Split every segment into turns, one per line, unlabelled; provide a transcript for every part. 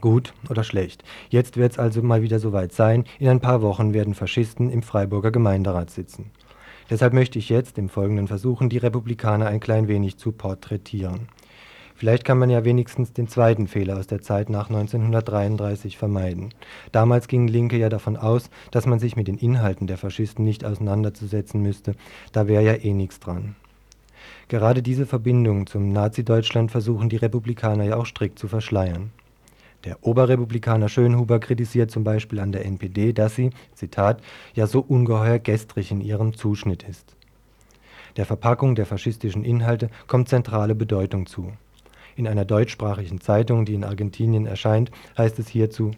Gut oder schlecht. Jetzt wird es also mal wieder soweit sein. In ein paar Wochen werden Faschisten im Freiburger Gemeinderat sitzen. Deshalb möchte ich jetzt im Folgenden versuchen, die Republikaner ein klein wenig zu porträtieren. Vielleicht kann man ja wenigstens den zweiten Fehler aus der Zeit nach 1933 vermeiden. Damals gingen Linke ja davon aus, dass man sich mit den Inhalten der Faschisten nicht auseinanderzusetzen müsste, da wäre ja eh nichts dran. Gerade diese Verbindung zum Nazi-Deutschland versuchen die Republikaner ja auch strikt zu verschleiern. Der Oberrepublikaner Schönhuber kritisiert zum Beispiel an der NPD, dass sie, Zitat, ja so ungeheuer gestrig in ihrem Zuschnitt ist. Der Verpackung der faschistischen Inhalte kommt zentrale Bedeutung zu. In einer deutschsprachigen Zeitung, die in Argentinien erscheint, heißt es hierzu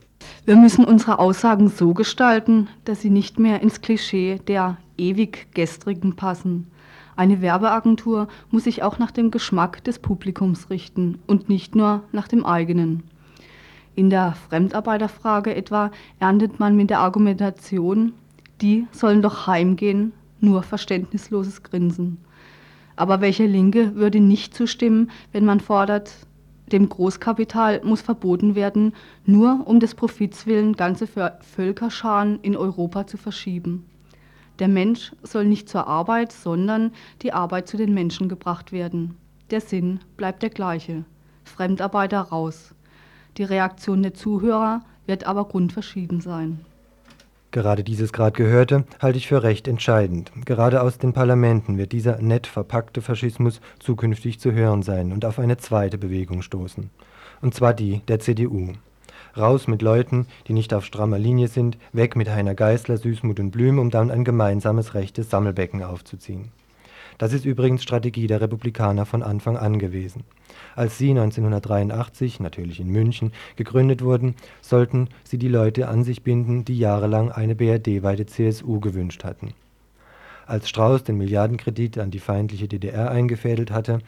Wir müssen unsere Aussagen so gestalten, dass sie nicht mehr ins Klischee der ewig gestrigen passen. Eine Werbeagentur muss sich auch nach dem Geschmack des Publikums richten und nicht nur nach dem eigenen. In der Fremdarbeiterfrage etwa erntet man mit der Argumentation, die sollen doch heimgehen, nur verständnisloses Grinsen. Aber welcher Linke würde nicht zustimmen, wenn man fordert, dem Großkapital muss verboten werden, nur um des Profits willen ganze Völkerscharen in Europa zu verschieben? Der Mensch soll nicht zur Arbeit, sondern die Arbeit zu den Menschen gebracht werden. Der Sinn bleibt der gleiche. Fremdarbeiter raus. Die Reaktion der Zuhörer wird aber grundverschieden sein.
Gerade dieses gerade Gehörte halte ich für recht entscheidend. Gerade aus den Parlamenten wird dieser nett verpackte Faschismus zukünftig zu hören sein und auf eine zweite Bewegung stoßen. Und zwar die der CDU. Raus mit Leuten, die nicht auf strammer Linie sind, weg mit Heiner Geißler, Süßmut und Blüm, um dann ein gemeinsames rechtes Sammelbecken aufzuziehen. Das ist übrigens Strategie der Republikaner von Anfang an gewesen. Als sie 1983, natürlich in München, gegründet wurden, sollten sie die Leute an sich binden, die jahrelang eine BRD-weite CSU gewünscht hatten. Als Strauß den Milliardenkredit an die feindliche DDR eingefädelt hatte,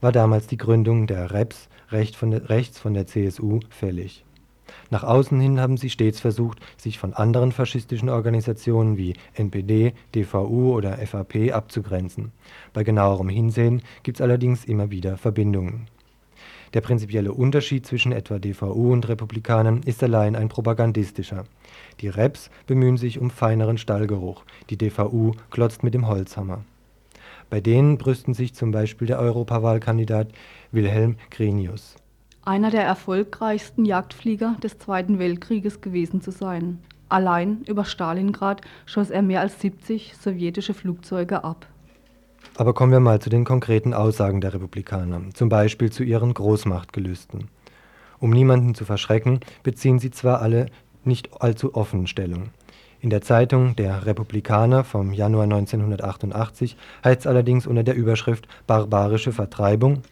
war damals die Gründung der REPS rechts von der CSU fällig nach außen hin haben sie stets versucht, sich von anderen faschistischen Organisationen wie NPD, DVU oder FAP abzugrenzen. Bei genauerem Hinsehen gibt es allerdings immer wieder Verbindungen. Der prinzipielle Unterschied zwischen etwa DVU und Republikanern ist allein ein propagandistischer. Die Reps bemühen sich um feineren Stallgeruch, die DVU klotzt mit dem Holzhammer. Bei denen brüsten sich zum Beispiel der Europawahlkandidat Wilhelm Grenius
einer der erfolgreichsten Jagdflieger des Zweiten Weltkrieges gewesen zu sein. Allein über Stalingrad schoss er mehr als 70 sowjetische Flugzeuge ab.
Aber kommen wir mal zu den konkreten Aussagen der Republikaner, zum Beispiel zu ihren Großmachtgelüsten. Um niemanden zu verschrecken, beziehen sie zwar alle nicht allzu offen Stellung. In der Zeitung Der Republikaner vom Januar 1988 heißt es allerdings unter der Überschrift Barbarische Vertreibung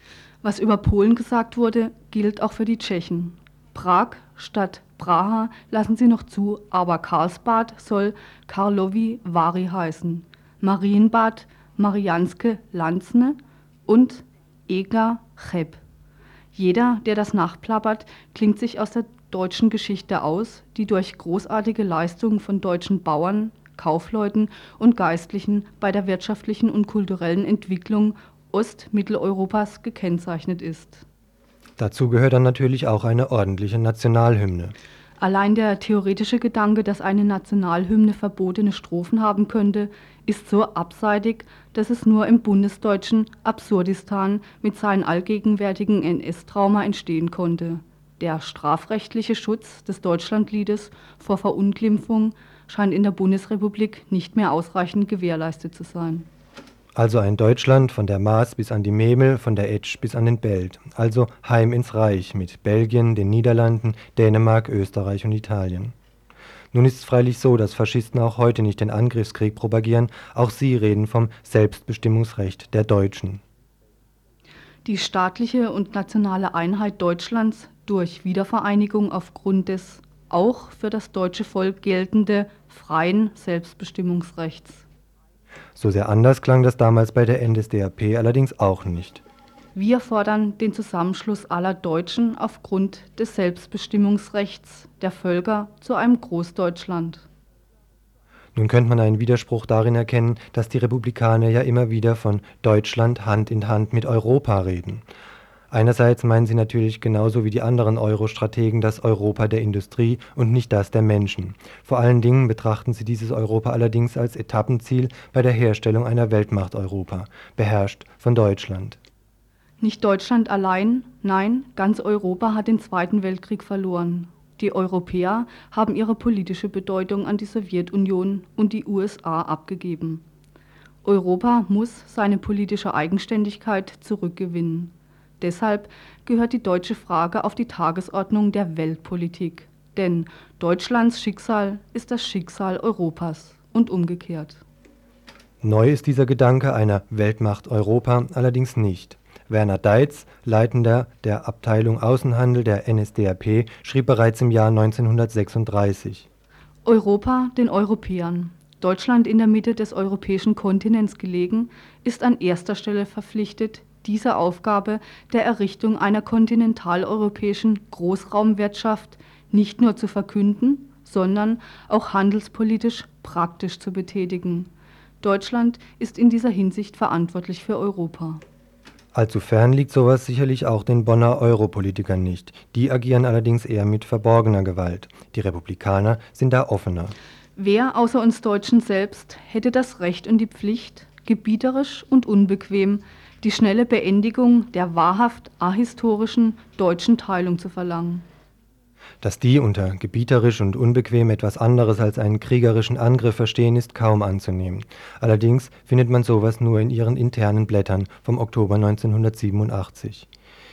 was über Polen gesagt wurde, gilt auch für die Tschechen. Prag statt Praha lassen sie noch zu, aber Karlsbad soll Karlovy Vary heißen. Marienbad Marianske Lanzne und Ega Cheb. Jeder, der das nachplappert, klingt sich aus der deutschen Geschichte aus, die durch großartige Leistungen von deutschen Bauern, Kaufleuten und Geistlichen bei der wirtschaftlichen und kulturellen Entwicklung Ostmitteleuropas gekennzeichnet ist.
Dazu gehört dann natürlich auch eine ordentliche Nationalhymne.
Allein der theoretische Gedanke, dass eine Nationalhymne verbotene Strophen haben könnte, ist so abseitig, dass es nur im bundesdeutschen Absurdistan mit seinem allgegenwärtigen NS-Trauma entstehen konnte. Der strafrechtliche Schutz des Deutschlandliedes vor Verunglimpfung scheint in der Bundesrepublik nicht mehr ausreichend gewährleistet zu sein.
Also ein Deutschland von der Maas bis an die Memel, von der Etsch bis an den Belt. Also heim ins Reich mit Belgien, den Niederlanden, Dänemark, Österreich und Italien. Nun ist es freilich so, dass Faschisten auch heute nicht den Angriffskrieg propagieren, auch sie reden vom Selbstbestimmungsrecht der Deutschen.
Die staatliche und nationale Einheit Deutschlands durch Wiedervereinigung aufgrund des auch für das deutsche Volk geltende freien Selbstbestimmungsrechts.
So sehr anders klang das damals bei der NSDAP allerdings auch nicht.
Wir fordern den Zusammenschluss aller Deutschen aufgrund des Selbstbestimmungsrechts der Völker zu einem Großdeutschland.
Nun könnte man einen Widerspruch darin erkennen, dass die Republikaner ja immer wieder von Deutschland Hand in Hand mit Europa reden. Einerseits meinen sie natürlich genauso wie die anderen Euro-Strategen das Europa der Industrie und nicht das der Menschen. Vor allen Dingen betrachten sie dieses Europa allerdings als Etappenziel bei der Herstellung einer Weltmacht Europa, beherrscht von Deutschland.
Nicht Deutschland allein, nein, ganz Europa hat den Zweiten Weltkrieg verloren. Die Europäer haben ihre politische Bedeutung an die Sowjetunion und die USA abgegeben. Europa muss seine politische Eigenständigkeit zurückgewinnen. Deshalb gehört die deutsche Frage auf die Tagesordnung der Weltpolitik. Denn Deutschlands Schicksal ist das Schicksal Europas und umgekehrt.
Neu ist dieser Gedanke einer Weltmacht Europa allerdings nicht. Werner Deitz, Leitender der Abteilung Außenhandel der NSDAP, schrieb bereits im Jahr 1936
Europa den Europäern. Deutschland in der Mitte des europäischen Kontinents gelegen, ist an erster Stelle verpflichtet, diese Aufgabe der Errichtung einer kontinentaleuropäischen Großraumwirtschaft nicht nur zu verkünden, sondern auch handelspolitisch praktisch zu betätigen. Deutschland ist in dieser Hinsicht verantwortlich für Europa.
Allzu fern liegt sowas sicherlich auch den Bonner Europolitikern nicht. Die agieren allerdings eher mit verborgener Gewalt. Die Republikaner sind da offener.
Wer außer uns Deutschen selbst hätte das Recht und die Pflicht, gebieterisch und unbequem die schnelle Beendigung der wahrhaft ahistorischen deutschen Teilung zu verlangen?
Dass die unter gebieterisch und unbequem etwas anderes als einen kriegerischen Angriff verstehen, ist kaum anzunehmen. Allerdings findet man sowas nur in ihren internen Blättern vom Oktober 1987.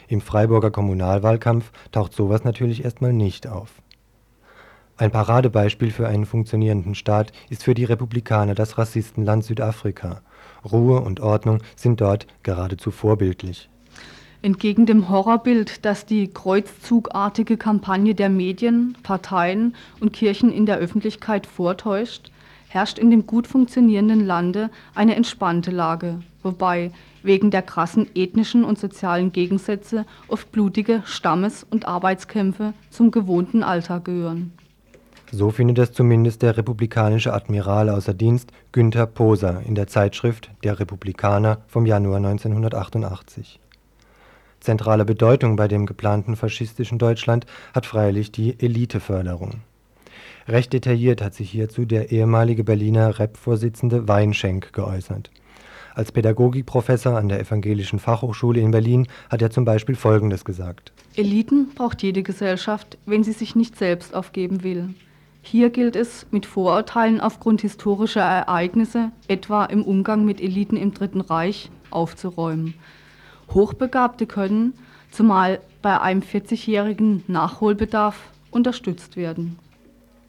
Im Freiburger Kommunalwahlkampf taucht sowas natürlich erstmal nicht auf. Ein Paradebeispiel für einen funktionierenden Staat ist für die Republikaner das Rassistenland Südafrika. Ruhe und Ordnung sind dort geradezu vorbildlich.
Entgegen dem Horrorbild, das die kreuzzugartige Kampagne der Medien, Parteien und Kirchen in der Öffentlichkeit vortäuscht, herrscht in dem gut funktionierenden Lande eine entspannte Lage, wobei wegen der krassen ethnischen und sozialen Gegensätze oft blutige Stammes- und Arbeitskämpfe zum gewohnten Alltag gehören.
So findet es zumindest der republikanische Admiral außer Dienst Günther Poser in der Zeitschrift Der Republikaner vom Januar 1988. Zentrale Bedeutung bei dem geplanten faschistischen Deutschland hat freilich die Eliteförderung. Recht detailliert hat sich hierzu der ehemalige Berliner Rep-Vorsitzende Weinschenk geäußert. Als Pädagogikprofessor an der Evangelischen Fachhochschule in Berlin hat er zum Beispiel Folgendes gesagt.
Eliten braucht jede Gesellschaft, wenn sie sich nicht selbst aufgeben will. Hier gilt es, mit Vorurteilen aufgrund historischer Ereignisse, etwa im Umgang mit Eliten im Dritten Reich, aufzuräumen. Hochbegabte können, zumal bei einem 40-jährigen Nachholbedarf, unterstützt werden.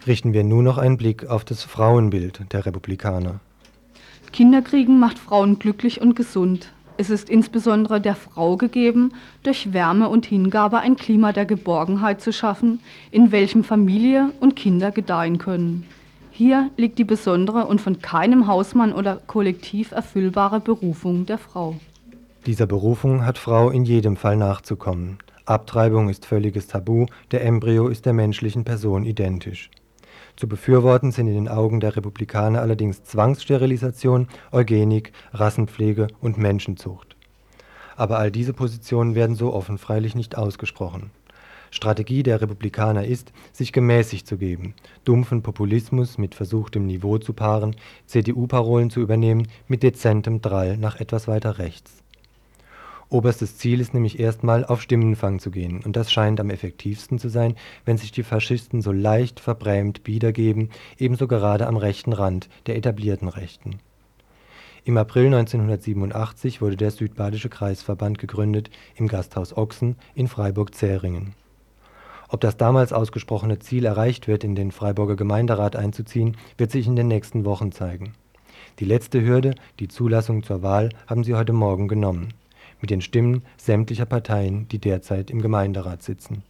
Richten wir nun noch einen Blick auf das Frauenbild der Republikaner.
Kinderkriegen macht Frauen glücklich und gesund. Es ist insbesondere der Frau gegeben, durch Wärme und Hingabe ein Klima der Geborgenheit zu schaffen, in welchem Familie und Kinder gedeihen können. Hier liegt die besondere und von keinem Hausmann oder Kollektiv erfüllbare Berufung der Frau.
Dieser Berufung hat Frau in jedem Fall nachzukommen. Abtreibung ist völliges Tabu, der Embryo ist der menschlichen Person identisch. Zu befürworten sind in den Augen der Republikaner allerdings Zwangssterilisation, Eugenik, Rassenpflege und Menschenzucht. Aber all diese Positionen werden so offen freilich nicht ausgesprochen. Strategie der Republikaner ist, sich gemäßigt zu geben, dumpfen Populismus mit versuchtem Niveau zu paaren, CDU-Parolen zu übernehmen mit dezentem Drall nach etwas weiter rechts Oberstes Ziel ist nämlich erstmal auf Stimmenfang zu gehen, und das scheint am effektivsten zu sein, wenn sich die Faschisten so leicht verbrämt biedergeben, ebenso gerade am rechten Rand der etablierten Rechten. Im April 1987 wurde der Südbadische Kreisverband gegründet im Gasthaus Ochsen in Freiburg-Zähringen. Ob das damals ausgesprochene Ziel erreicht wird, in den Freiburger Gemeinderat einzuziehen, wird sich in den nächsten Wochen zeigen. Die letzte Hürde, die Zulassung zur Wahl, haben sie heute Morgen genommen mit den Stimmen sämtlicher Parteien, die derzeit im Gemeinderat sitzen